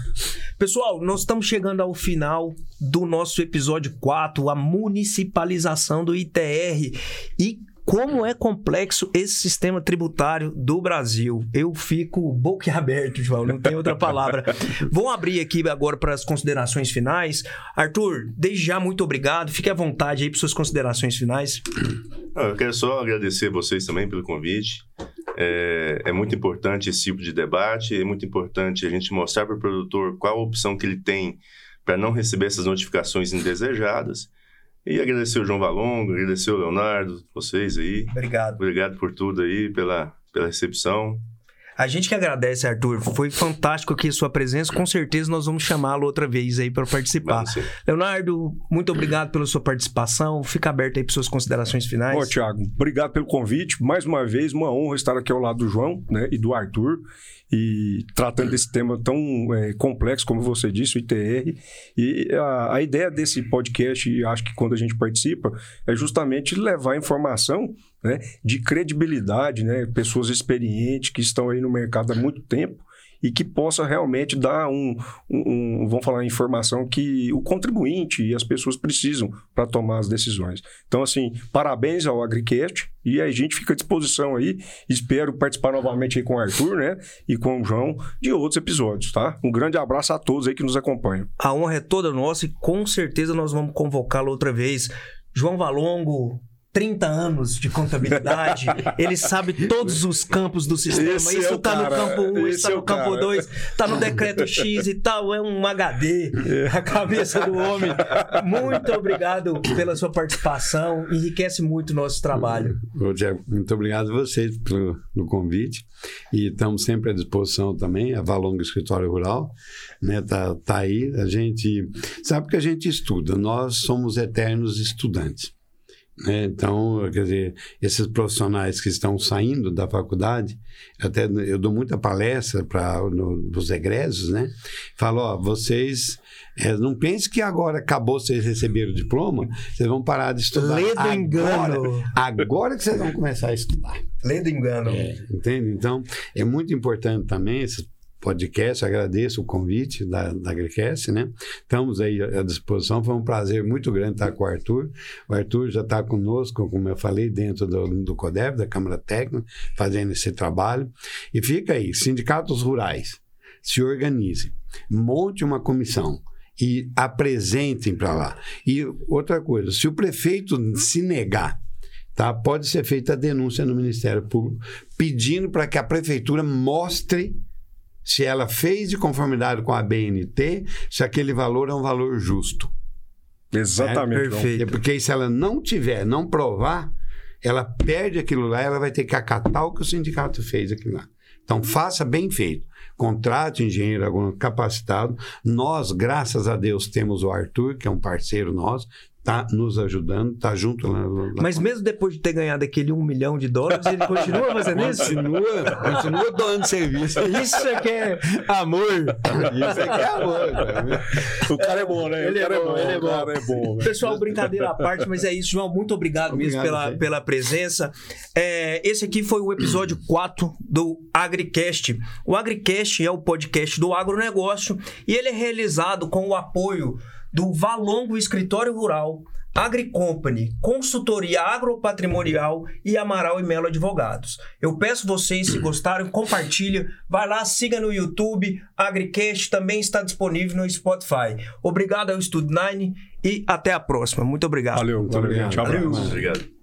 Pessoal, nós estamos chegando ao final do nosso episódio 4, a municipalização do ITR. E como é complexo esse sistema tributário do Brasil. Eu fico boquiaberto, João, não tem outra palavra. Vou abrir aqui agora para as considerações finais. Arthur, desde já, muito obrigado. Fique à vontade aí para suas considerações finais. Eu quero só agradecer vocês também pelo convite. É, é, muito importante esse tipo de debate, é muito importante a gente mostrar para o produtor qual a opção que ele tem para não receber essas notificações indesejadas. E agradecer o João Valongo, agradecer o Leonardo, vocês aí. Obrigado. Obrigado por tudo aí, pela, pela recepção. A gente que agradece, Arthur. Foi fantástico aqui a sua presença. Com certeza nós vamos chamá-lo outra vez aí para participar. Leonardo, muito obrigado pela sua participação. Fica aberto aí para suas considerações finais. Ô, Tiago, obrigado pelo convite. Mais uma vez, uma honra estar aqui ao lado do João né, e do Arthur e tratando desse tema tão é, complexo, como você disse, o ITR. E a, a ideia desse podcast, acho que quando a gente participa, é justamente levar informação né, de credibilidade, né, pessoas experientes que estão aí no mercado há muito tempo e que possa realmente dar um, um, um vamos falar, informação que o contribuinte e as pessoas precisam para tomar as decisões. Então, assim, parabéns ao AgriCast e a gente fica à disposição aí. Espero participar novamente aí com o Arthur, né? E com o João de outros episódios, tá? Um grande abraço a todos aí que nos acompanham. A honra é toda nossa e com certeza nós vamos convocá-lo outra vez. João Valongo, 30 anos de contabilidade, ele sabe todos os campos do sistema. Esse isso é tá cara, no campo 1, isso tá é no campo 2, tá no decreto X e tal, é um HD, é. a cabeça do homem. Muito obrigado pela sua participação, enriquece muito o nosso trabalho. Rogério, muito obrigado a vocês pelo, pelo convite e estamos sempre à disposição também, a Valonga Escritório Rural, né, tá, tá aí, a gente sabe que a gente estuda, nós somos eternos estudantes. Né? Então, quer dizer, esses profissionais que estão saindo da faculdade, até eu dou muita palestra para os egressos, né? Falo, ó, vocês é, não pensem que agora acabou vocês receberam o diploma, vocês vão parar de estudar. Lê do engano. Agora que vocês vão começar a estudar. Lê do engano. É, entende? Então, é muito importante também esses podcast. Agradeço o convite da, da Agricast, né? Estamos aí à disposição. Foi um prazer muito grande estar com o Arthur. O Arthur já está conosco, como eu falei, dentro do, do da Câmara Técnica, fazendo esse trabalho. E fica aí, sindicatos rurais, se organizem, monte uma comissão e apresentem para lá. E outra coisa, se o prefeito se negar Tá? Pode ser feita a denúncia no Ministério Público pedindo para que a prefeitura mostre se ela fez de conformidade com a BNT, se aquele valor é um valor justo. Exatamente. É, perfeito. É porque se ela não tiver, não provar, ela perde aquilo lá, ela vai ter que acatar o que o sindicato fez aqui lá. Então, faça bem feito. Contrate engenheiro agrônomo capacitado. Nós, graças a Deus, temos o Arthur, que é um parceiro nosso, tá nos ajudando, tá junto lá. lá Mas mesmo depois de ter ganhado aquele um milhão de dólares, ele continua fazendo isso? Continua, continua doando serviço. Isso é que é amor. Isso é que é amor. O cara é bom, né? Ele é bom, bom, ele é bom. O cara é bom. Pessoal, brincadeira à parte, mas é isso, João. Muito obrigado, obrigado mesmo pela, pela presença. É, esse aqui foi o episódio 4 do AgriCast. O AgriCast é o podcast do agronegócio e ele é realizado com o apoio do Valongo Escritório Rural, AgriCompany, Consultoria Agropatrimonial e Amaral e Melo Advogados. Eu peço vocês, se gostarem, compartilhe, vai lá, siga no YouTube, AgriCast também está disponível no Spotify. Obrigado ao Studio Nine e até a próxima. Muito obrigado. Valeu, muito obrigado. Tchau, Valeu. Obrigado.